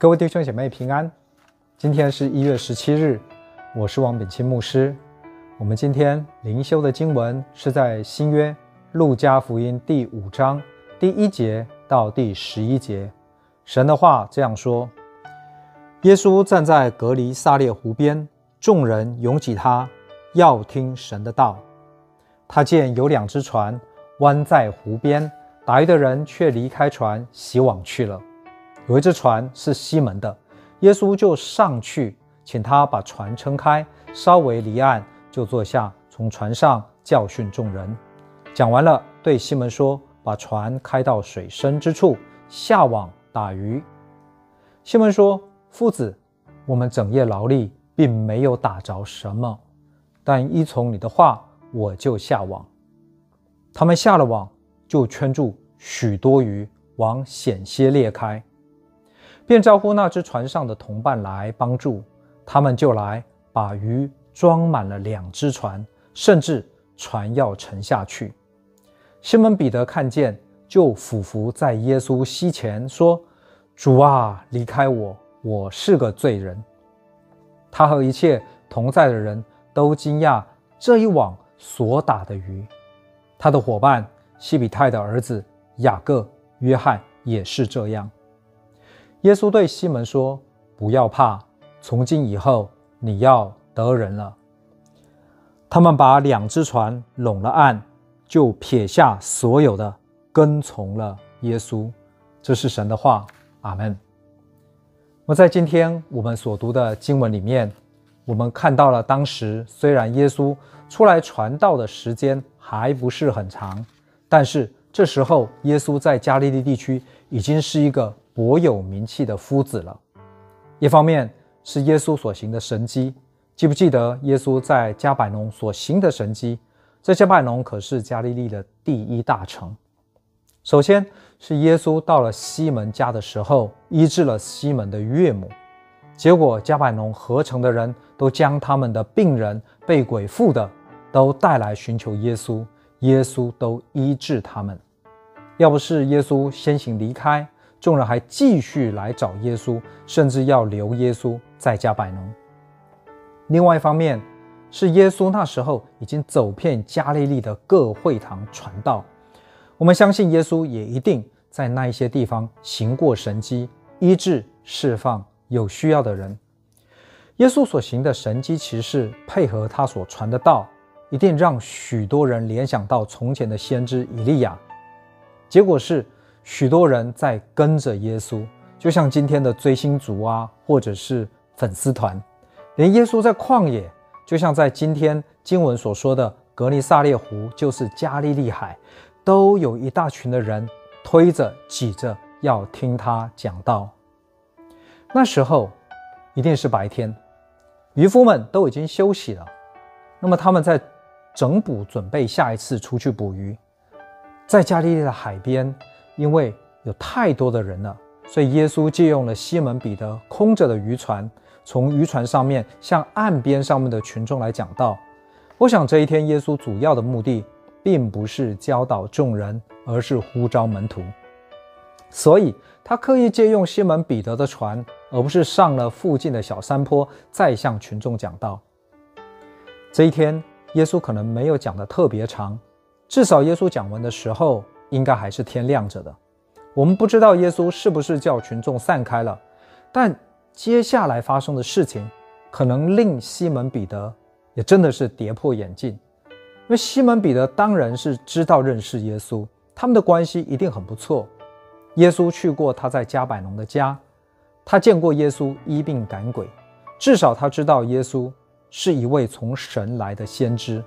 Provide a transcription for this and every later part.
各位弟兄姐妹平安，今天是一月十七日，我是王炳钦牧师。我们今天灵修的经文是在新约路加福音第五章第一节到第十一节。神的话这样说：耶稣站在革尼撒列湖边，众人拥挤他，要听神的道。他见有两只船弯在湖边，打鱼的人却离开船，洗网去了。有一只船是西门的，耶稣就上去，请他把船撑开，稍微离岸，就坐下，从船上教训众人。讲完了，对西门说：“把船开到水深之处，下网打鱼。”西门说：“夫子，我们整夜劳力，并没有打着什么，但依从你的话，我就下网。”他们下了网，就圈住许多鱼，网险些裂开。便招呼那只船上的同伴来帮助，他们就来把鱼装满了两只船，甚至船要沉下去。西门彼得看见，就俯伏在耶稣膝前说：“主啊，离开我，我是个罪人。”他和一切同在的人都惊讶这一网所打的鱼。他的伙伴西比泰的儿子雅各、约翰也是这样。耶稣对西门说：“不要怕，从今以后你要得人了。”他们把两只船拢了岸，就撇下所有的，跟从了耶稣。这是神的话，阿门。我在今天我们所读的经文里面，我们看到了当时虽然耶稣出来传道的时间还不是很长，但是这时候耶稣在加利利地区已经是一个。颇有名气的夫子了。一方面是耶稣所行的神迹，记不记得耶稣在迦百农所行的神迹？这迦百农可是加利利的第一大城。首先是耶稣到了西门家的时候，医治了西门的岳母，结果迦百农合城的人都将他们的病人、被鬼附的都带来寻求耶稣，耶稣都医治他们。要不是耶稣先行离开。众人还继续来找耶稣，甚至要留耶稣在迦百农。另外一方面，是耶稣那时候已经走遍加利利的各会堂传道。我们相信耶稣也一定在那一些地方行过神迹，医治、释放有需要的人。耶稣所行的神迹奇事，配合他所传的道，一定让许多人联想到从前的先知以利亚。结果是。许多人在跟着耶稣，就像今天的追星族啊，或者是粉丝团。连耶稣在旷野，就像在今天经文所说的格尼撒列湖，就是加利利海，都有一大群的人推着挤着要听他讲道。那时候一定是白天，渔夫们都已经休息了，那么他们在整补，准备下一次出去捕鱼，在加利利的海边。因为有太多的人了，所以耶稣借用了西门彼得空着的渔船，从渔船上面向岸边上面的群众来讲道。我想这一天耶稣主要的目的，并不是教导众人，而是呼召门徒。所以他刻意借用西门彼得的船，而不是上了附近的小山坡再向群众讲道。这一天耶稣可能没有讲的特别长，至少耶稣讲完的时候。应该还是天亮着的。我们不知道耶稣是不是叫群众散开了，但接下来发生的事情，可能令西门彼得也真的是跌破眼镜。因为西门彼得当然是知道认识耶稣，他们的关系一定很不错。耶稣去过他在加百农的家，他见过耶稣医病赶鬼，至少他知道耶稣是一位从神来的先知。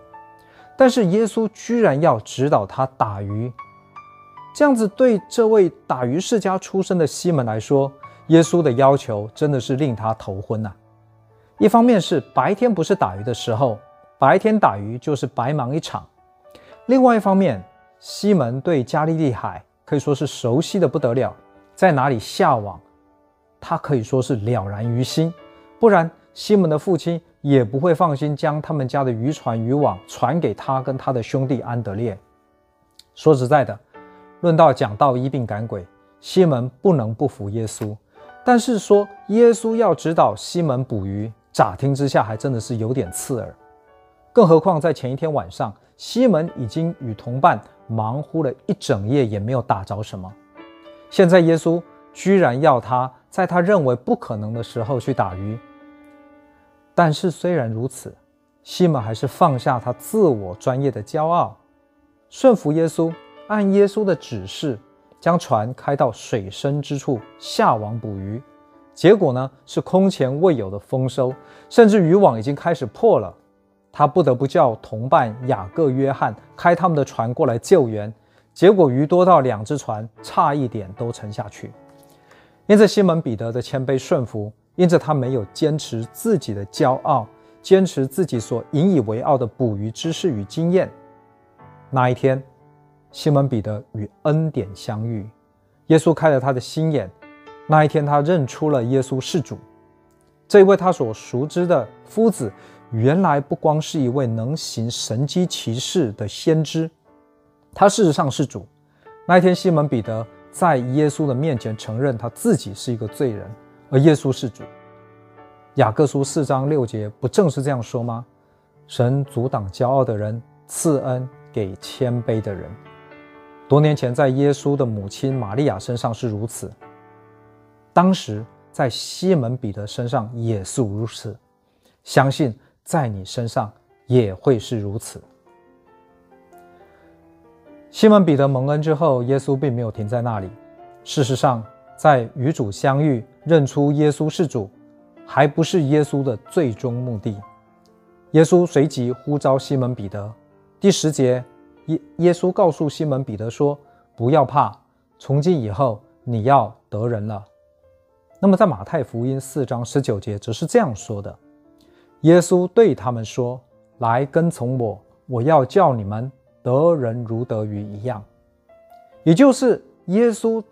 但是耶稣居然要指导他打鱼。这样子对这位打鱼世家出身的西门来说，耶稣的要求真的是令他头昏呐。一方面是白天不是打鱼的时候，白天打鱼就是白忙一场；另外一方面，西门对加利利海可以说是熟悉的不得了，在哪里下网，他可以说是了然于心。不然，西门的父亲也不会放心将他们家的渔船渔网传给他跟他的兄弟安德烈。说实在的。论到讲道医病赶鬼，西门不能不服耶稣，但是说耶稣要指导西门捕鱼，乍听之下还真的是有点刺耳。更何况在前一天晚上，西门已经与同伴忙乎了一整夜，也没有打着什么。现在耶稣居然要他在他认为不可能的时候去打鱼。但是虽然如此，西门还是放下他自我专业的骄傲，顺服耶稣，按耶稣的指示，将船开到水深之处下网捕鱼。结果呢，是空前未有的丰收，甚至渔网已经开始破了。他不得不叫同伴雅各、约翰开他们的船过来救援。结果鱼多到两只船差一点都沉下去。因着西门彼得的谦卑顺服，因着他没有坚持自己的骄傲，坚持自己所引以为傲的捕鱼知识与经验。那一天，西门彼得与恩典相遇，耶稣开了他的心眼。那一天，他认出了耶稣是主。这一位他所熟知的夫子，原来不光是一位能行神迹奇事的先知。他事实上是主。那一天，西门彼得在耶稣的面前承认他自己是一个罪人，而耶稣是主。雅各书四章六节不正是这样说吗？神阻挡骄傲的人，赐恩给谦卑的人。多年前，在耶稣的母亲玛利亚身上是如此，当时在西门彼得身上也是如此，相信在你身上也会是如此。西门彼得蒙恩之后，耶稣并没有停在那里。事实上，在与主相遇、认出耶稣是主，还不是耶稣的最终目的。耶稣随即呼召西门彼得。第十节，耶耶稣告诉西门彼得说：“不要怕，从今以后你要得人了。”那么，在马太福音四章十九节则是这样说的：“耶稣对他们说：‘来跟从我，我要叫你们。’”得人如得鱼一样，也就是耶稣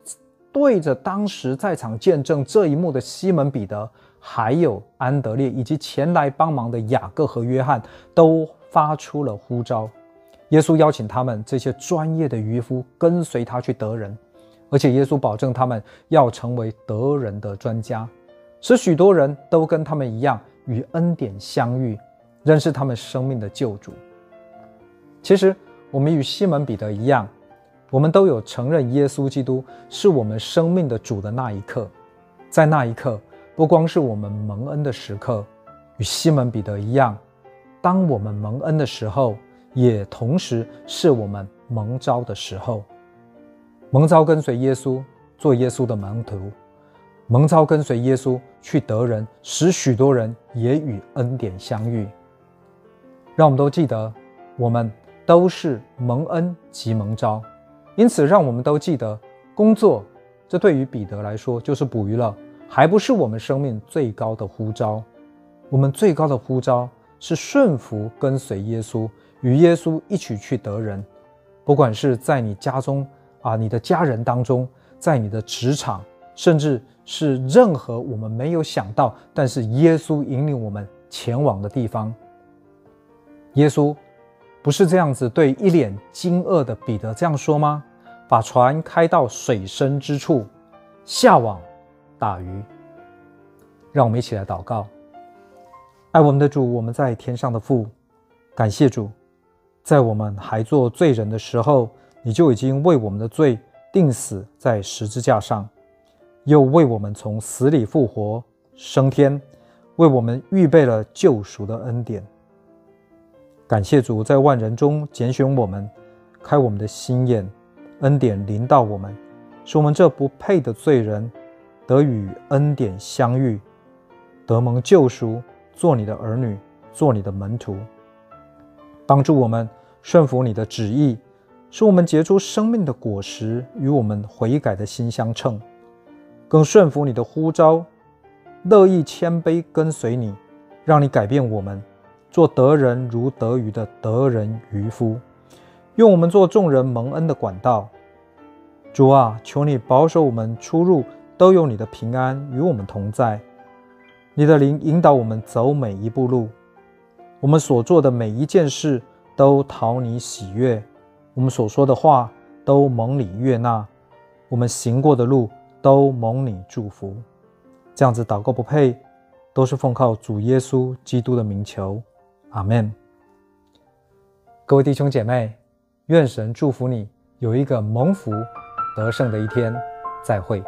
对着当时在场见证这一幕的西门彼得，还有安德烈以及前来帮忙的雅各和约翰，都发出了呼召。耶稣邀请他们这些专业的渔夫跟随他去得人，而且耶稣保证他们要成为得人的专家，使许多人都跟他们一样与恩典相遇，认识他们生命的救主。其实。我们与西门彼得一样，我们都有承认耶稣基督是我们生命的主的那一刻。在那一刻，不光是我们蒙恩的时刻，与西门彼得一样，当我们蒙恩的时候，也同时是我们蒙召的时候。蒙召跟随耶稣，做耶稣的门徒；蒙召跟随耶稣去得人，使许多人也与恩典相遇。让我们都记得，我们。都是蒙恩及蒙召，因此让我们都记得，工作，这对于彼得来说就是捕鱼了，还不是我们生命最高的呼召。我们最高的呼召是顺服跟随耶稣，与耶稣一起去得人。不管是在你家中啊，你的家人当中，在你的职场，甚至是任何我们没有想到，但是耶稣引领我们前往的地方，耶稣。不是这样子对一脸惊愕的彼得这样说吗？把船开到水深之处，下网打鱼。让我们一起来祷告。爱我们的主，我们在天上的父，感谢主，在我们还做罪人的时候，你就已经为我们的罪定死在十字架上，又为我们从死里复活升天，为我们预备了救赎的恩典。感谢主在万人中拣选我们，开我们的心眼，恩典临到我们，使我们这不配的罪人得与恩典相遇，得蒙救赎，做你的儿女，做你的门徒，帮助我们顺服你的旨意，使我们结出生命的果实，与我们悔改的心相称，更顺服你的呼召，乐意谦卑跟随你，让你改变我们。做得人如得鱼的得人渔夫，用我们做众人蒙恩的管道。主啊，求你保守我们出入都有你的平安与我们同在。你的灵引导我们走每一步路，我们所做的每一件事都讨你喜悦，我们所说的话都蒙你悦纳，我们行过的路都蒙你祝福。这样子祷告不配，都是奉靠主耶稣基督的名求，阿门。各位弟兄姐妹，愿神祝福你有一个蒙福得胜的一天，再会。